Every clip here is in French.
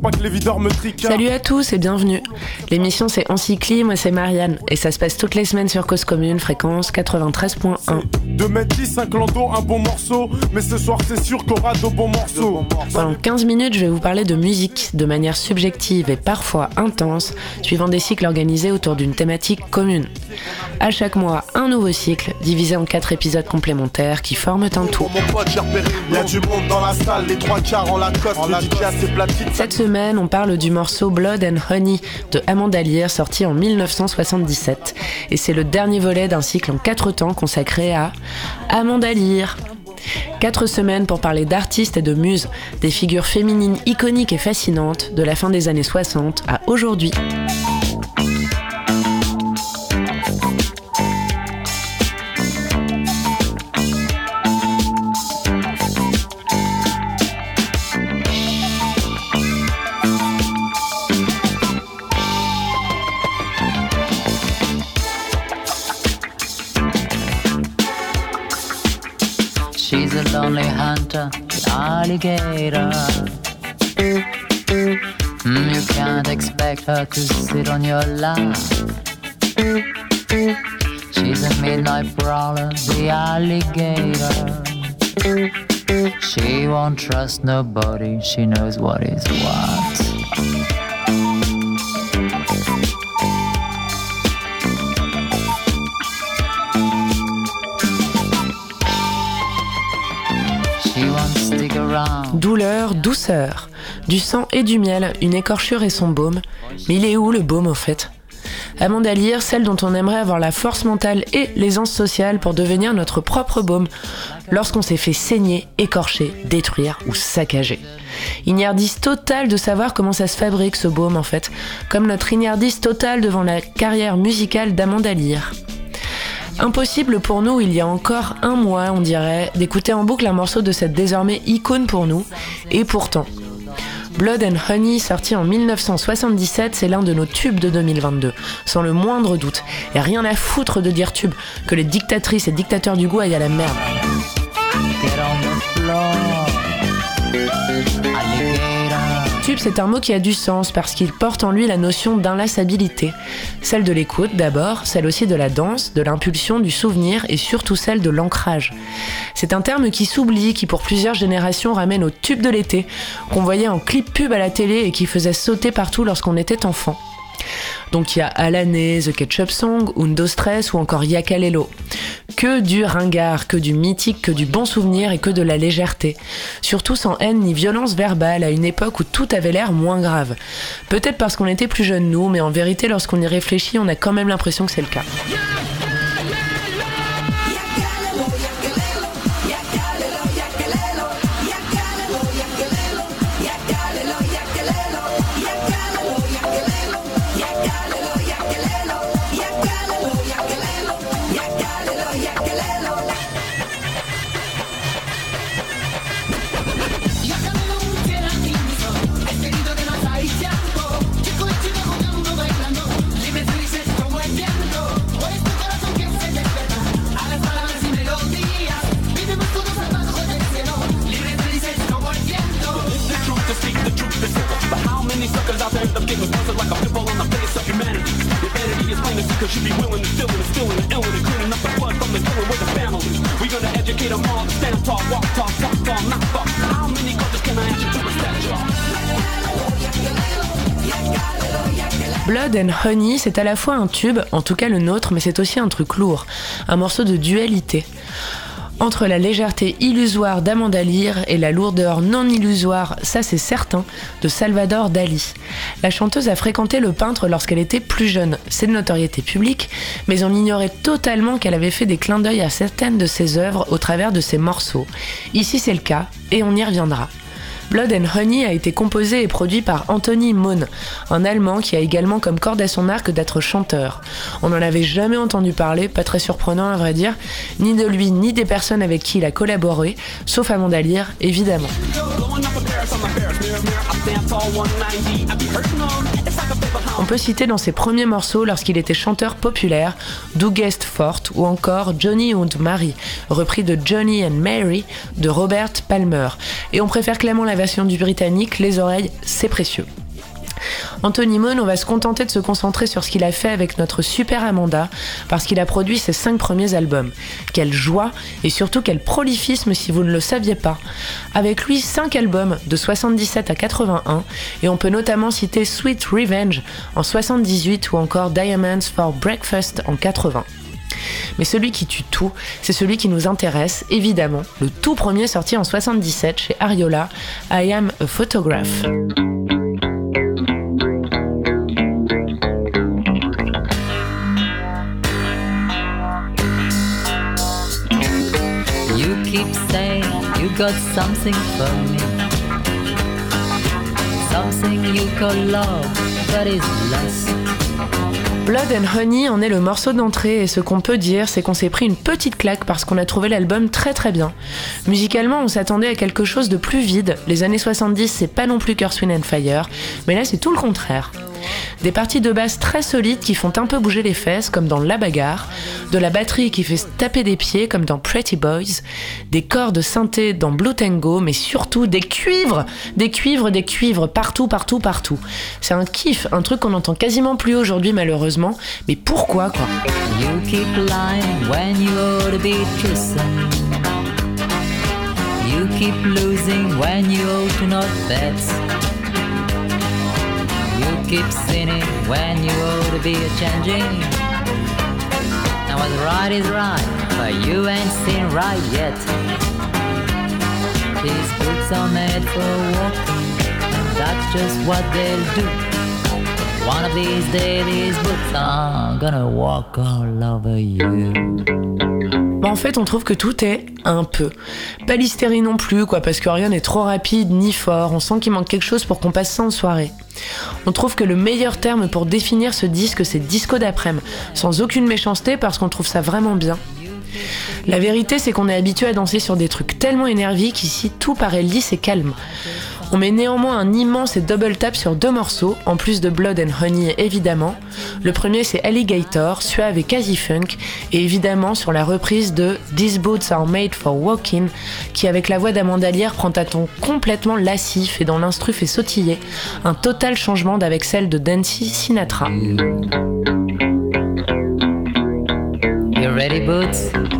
Pas que les videurs me triquent. Salut à tous et bienvenue. L'émission c'est Encycli, moi c'est Marianne et ça se passe toutes les semaines sur Cause Commune, fréquence 93.1. 2 mètres 10, un clando, un bon morceau. Mais ce soir c'est sûr qu'on aura de bons morceaux. Pendant 15 minutes, je vais vous parler de musique de manière subjective et parfois intense, suivant des cycles organisés autour d'une thématique commune. À chaque mois, un nouveau cycle, divisé en quatre épisodes complémentaires qui forment un tout. Cette semaine, on parle du morceau Blood and Honey de Amanda Lear, sorti en 1977. Et c'est le dernier volet d'un cycle en quatre temps consacré à Amanda Lear. Quatre semaines pour parler d'artistes et de muses, des figures féminines iconiques et fascinantes de la fin des années 60 à aujourd'hui. She's a lonely hunter, the alligator. Mm, you can't expect her to sit on your lap. She's a midnight brawler, the alligator. She won't trust nobody, she knows what is what. Douleur, douceur, du sang et du miel, une écorchure et son baume. Mais il est où le baume au fait? Amanda Lear, celle dont on aimerait avoir la force mentale et l'aisance sociale pour devenir notre propre baume lorsqu'on s'est fait saigner, écorcher, détruire ou saccager. Ignardise totale de savoir comment ça se fabrique ce baume en fait, comme notre ignardise totale devant la carrière musicale d'Amanda Lear. Impossible pour nous, il y a encore un mois, on dirait, d'écouter en boucle un morceau de cette désormais icône pour nous, et pourtant. Blood and Honey, sorti en 1977, c'est l'un de nos tubes de 2022, sans le moindre doute. Et rien à foutre de dire tube, que les dictatrices et dictateurs du goût aillent à la merde. C'est un mot qui a du sens parce qu'il porte en lui la notion d'inlassabilité. Celle de l'écoute d'abord, celle aussi de la danse, de l'impulsion, du souvenir et surtout celle de l'ancrage. C'est un terme qui s'oublie, qui pour plusieurs générations ramène au tube de l'été, qu'on voyait en clip pub à la télé et qui faisait sauter partout lorsqu'on était enfant. Donc il y a Alané, The Ketchup Song, Undo Stress ou encore Yakalelo. Que du ringard, que du mythique, que du bon souvenir et que de la légèreté. Surtout sans haine ni violence verbale à une époque où tout avait l'air moins grave. Peut-être parce qu'on était plus jeunes nous, mais en vérité lorsqu'on y réfléchit, on a quand même l'impression que c'est le cas. Blood and Honey, c'est à la fois un tube, en tout cas le nôtre, mais c'est aussi un truc lourd, un morceau de dualité. Entre la légèreté illusoire d'Amanda Lear et la lourdeur non illusoire, ça c'est certain, de Salvador Dali. La chanteuse a fréquenté le peintre lorsqu'elle était plus jeune, c'est de notoriété publique, mais on ignorait totalement qu'elle avait fait des clins d'œil à certaines de ses œuvres au travers de ses morceaux. Ici c'est le cas, et on y reviendra. Blood and Honey a été composé et produit par Anthony Mohn, un Allemand qui a également comme corde à son arc d'être chanteur. On n'en avait jamais entendu parler, pas très surprenant à vrai dire, ni de lui ni des personnes avec qui il a collaboré, sauf Amanda Lear, évidemment. On peut citer dans ses premiers morceaux lorsqu'il était chanteur populaire Do Guest Fort ou encore Johnny and Mary, repris de Johnny and Mary de Robert Palmer. Et on préfère clairement la version du britannique, les oreilles, c'est précieux. Anthony Moon, on va se contenter de se concentrer sur ce qu'il a fait avec notre super Amanda, parce qu'il a produit ses cinq premiers albums. Quelle joie et surtout quel prolifisme si vous ne le saviez pas. Avec lui, cinq albums de 77 à 81, et on peut notamment citer Sweet Revenge en 78 ou encore Diamonds for Breakfast en 80. Mais celui qui tue tout, c'est celui qui nous intéresse, évidemment. Le tout premier sorti en 77 chez Ariola, I Am a Photograph. Blood and Honey en est le morceau d'entrée et ce qu'on peut dire c'est qu'on s'est pris une petite claque parce qu'on a trouvé l'album très très bien. Musicalement on s'attendait à quelque chose de plus vide, les années 70 c'est pas non plus Curse and Fire, mais là c'est tout le contraire. Des parties de basse très solides qui font un peu bouger les fesses, comme dans La Bagarre, de la batterie qui fait taper des pieds, comme dans Pretty Boys, des cordes synthé dans Blue Tango, mais surtout des cuivres, des cuivres, des cuivres, partout, partout, partout. C'est un kiff, un truc qu'on n'entend quasiment plus aujourd'hui malheureusement, mais pourquoi quoi? Keep sinning when you ought to be a changing. Now what's right is right, but you ain't seen right yet. These boots are made for walking, and that's just what they'll do. One of these days, these boots are gonna walk all over you. Bah en fait, on trouve que tout est un peu. Pas l'hystérie non plus, quoi, parce que rien n'est trop rapide ni fort. On sent qu'il manque quelque chose pour qu'on passe ça en soirée. On trouve que le meilleur terme pour définir ce disque, c'est disco d'après-midi, sans aucune méchanceté parce qu'on trouve ça vraiment bien. La vérité, c'est qu'on est habitué à danser sur des trucs tellement énervés qu'ici tout paraît lisse et calme. On met néanmoins un immense et double tap sur deux morceaux, en plus de Blood and Honey évidemment. Le premier c'est Alligator, suave et quasi funk, et évidemment sur la reprise de These Boots Are Made for Walking, qui avec la voix d'Amanda Lear prend un ton complètement lassif et dont l'instru fait sautiller, un total changement d'avec celle de Dancy Sinatra.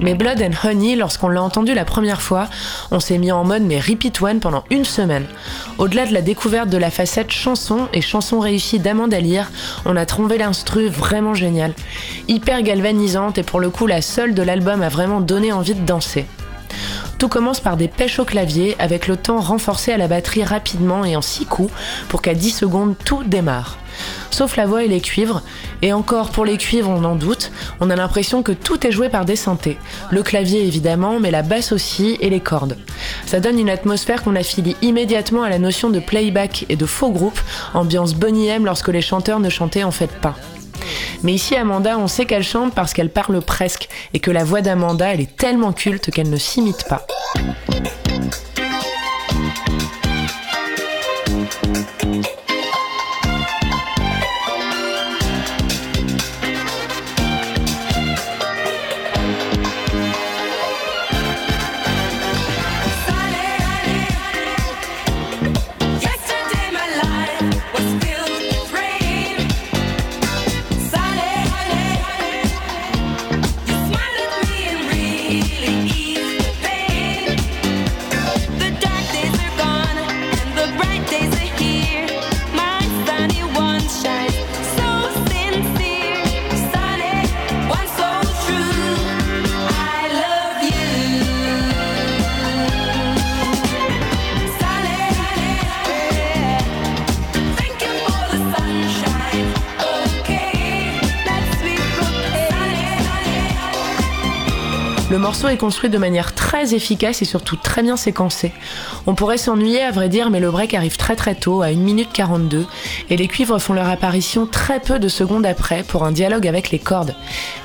Mais Blood and Honey, lorsqu'on l'a entendu la première fois, on s'est mis en mode mais repeat one pendant une semaine. Au-delà de la découverte de la facette chanson et chanson réussie d'Amanda Lear, on a trouvé l'instru vraiment génial. Hyper galvanisante et pour le coup la seule de l'album a vraiment donné envie de danser. Tout commence par des pêches au clavier avec le temps renforcé à la batterie rapidement et en 6 coups pour qu'à 10 secondes tout démarre. Sauf la voix et les cuivres, et encore pour les cuivres on en doute, on a l'impression que tout est joué par des synthés. Le clavier évidemment, mais la basse aussi et les cordes. Ça donne une atmosphère qu'on affilie immédiatement à la notion de playback et de faux groupe, ambiance Bonnie M lorsque les chanteurs ne chantaient en fait pas. Mais ici, Amanda, on sait qu'elle chante parce qu'elle parle presque et que la voix d'Amanda, elle est tellement culte qu'elle ne s'imite pas. Morceau est construit de manière très efficace et surtout très bien séquencé. On pourrait s'ennuyer à vrai dire, mais le break arrive très très tôt, à 1 minute 42, et les cuivres font leur apparition très peu de secondes après pour un dialogue avec les cordes.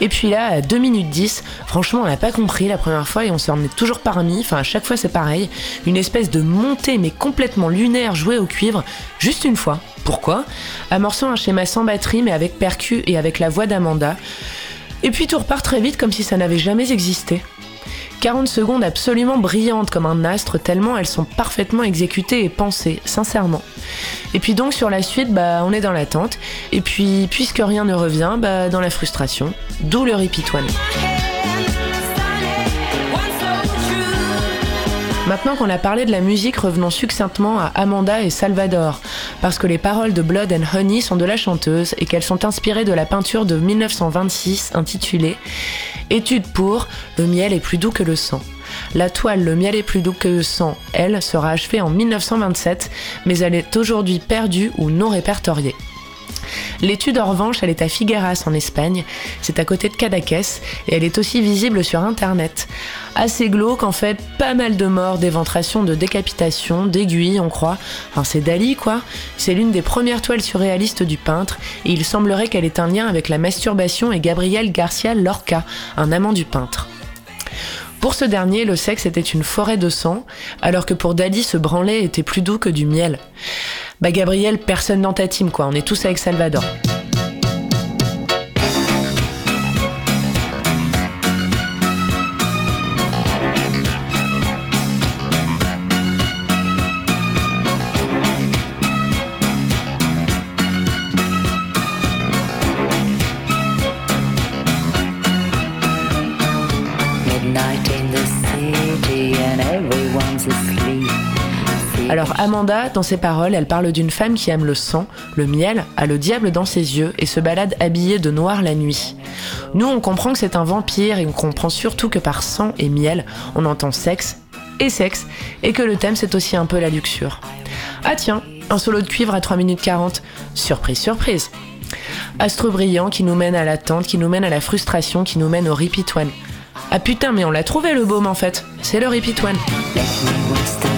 Et puis là, à 2 minutes 10, franchement on n'a pas compris la première fois et on s'en est toujours parmi, enfin à chaque fois c'est pareil, une espèce de montée mais complètement lunaire jouée au cuivre, juste une fois. Pourquoi? Amorçant un schéma sans batterie mais avec percu et avec la voix d'Amanda. Et puis tout repart très vite comme si ça n'avait jamais existé. 40 secondes absolument brillantes comme un astre, tellement elles sont parfaitement exécutées et pensées, sincèrement. Et puis donc sur la suite, bah, on est dans l'attente. Et puis, puisque rien ne revient, bah, dans la frustration. D'où le repeat Maintenant qu'on a parlé de la musique, revenons succinctement à Amanda et Salvador, parce que les paroles de Blood and Honey sont de la chanteuse et qu'elles sont inspirées de la peinture de 1926 intitulée Étude pour Le miel est plus doux que le sang. La toile Le miel est plus doux que le sang, elle, sera achevée en 1927, mais elle est aujourd'hui perdue ou non répertoriée. L'étude en revanche, elle est à Figueras en Espagne, c'est à côté de Cadaqués et elle est aussi visible sur internet. Assez glauque en fait, pas mal de morts, d'éventrations, de décapitations, d'aiguilles on croit. Enfin c'est Dali quoi. C'est l'une des premières toiles surréalistes du peintre et il semblerait qu'elle ait un lien avec la masturbation et Gabriel Garcia Lorca, un amant du peintre. Pour ce dernier, le sexe était une forêt de sang, alors que pour Dali, ce branlet était plus doux que du miel. Bah Gabriel, personne dans ta team quoi, on est tous avec Salvador. Alors Amanda, dans ses paroles, elle parle d'une femme qui aime le sang, le miel, a le diable dans ses yeux et se balade habillée de noir la nuit. Nous, on comprend que c'est un vampire et on comprend surtout que par sang et miel, on entend sexe et sexe et que le thème c'est aussi un peu la luxure. Ah tiens, un solo de cuivre à 3 minutes 40. Surprise, surprise. Astre brillant qui nous mène à l'attente, qui nous mène à la frustration, qui nous mène au repeat one. Ah putain, mais on l'a trouvé le baume en fait. C'est le repeat.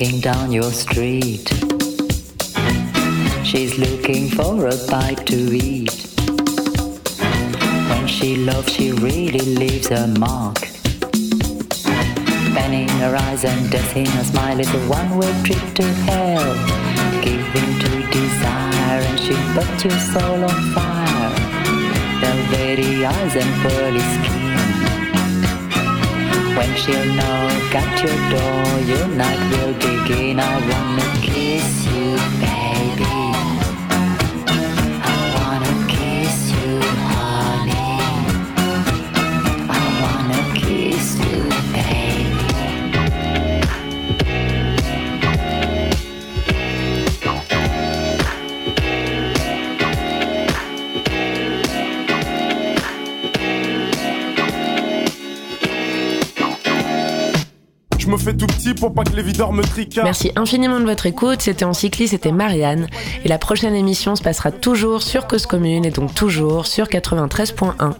walking down your street. She's looking for a bite to eat. When she loves, she really leaves a mark. In her eyes and in her smile is a one-way trip to hell. Give in to desire and she puts your soul on fire. Velvety eyes and pearly skin. When she'll knock at your door, your night will begin. I wanna kiss you, baby. Pour pas que les videurs me tricardent. Merci infiniment de votre écoute. C'était en cycliste, c'était Marianne. Et la prochaine émission se passera toujours sur Cause Commune et donc toujours sur 93.1.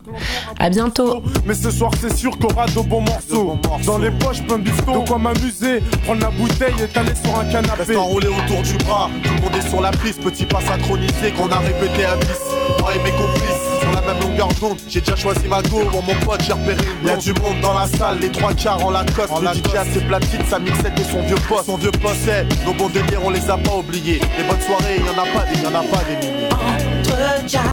À bientôt. Mais ce soir, c'est sûr qu'on aura de bons morceaux. Dans les poches, plein de. De quoi m'amuser, prendre la bouteille et t'aller sur un canapé. Reste enroulé autour du bras, tout le monde est sur la piste, petit pas synchronisé qu'on a répété à 10. Moi et mes complices, même longueur d'onde, j'ai déjà choisi ma go, bon mon pote j'ai repéré une Y'a du monde dans la salle, les trois quarts en Lacoste, en le DJ a ses platines, sa mixette et son vieux poste, son vieux poste, c'est nos bons délires on les a pas oubliés. Les bonnes soirées, y en a pas des, y en a pas des milliers.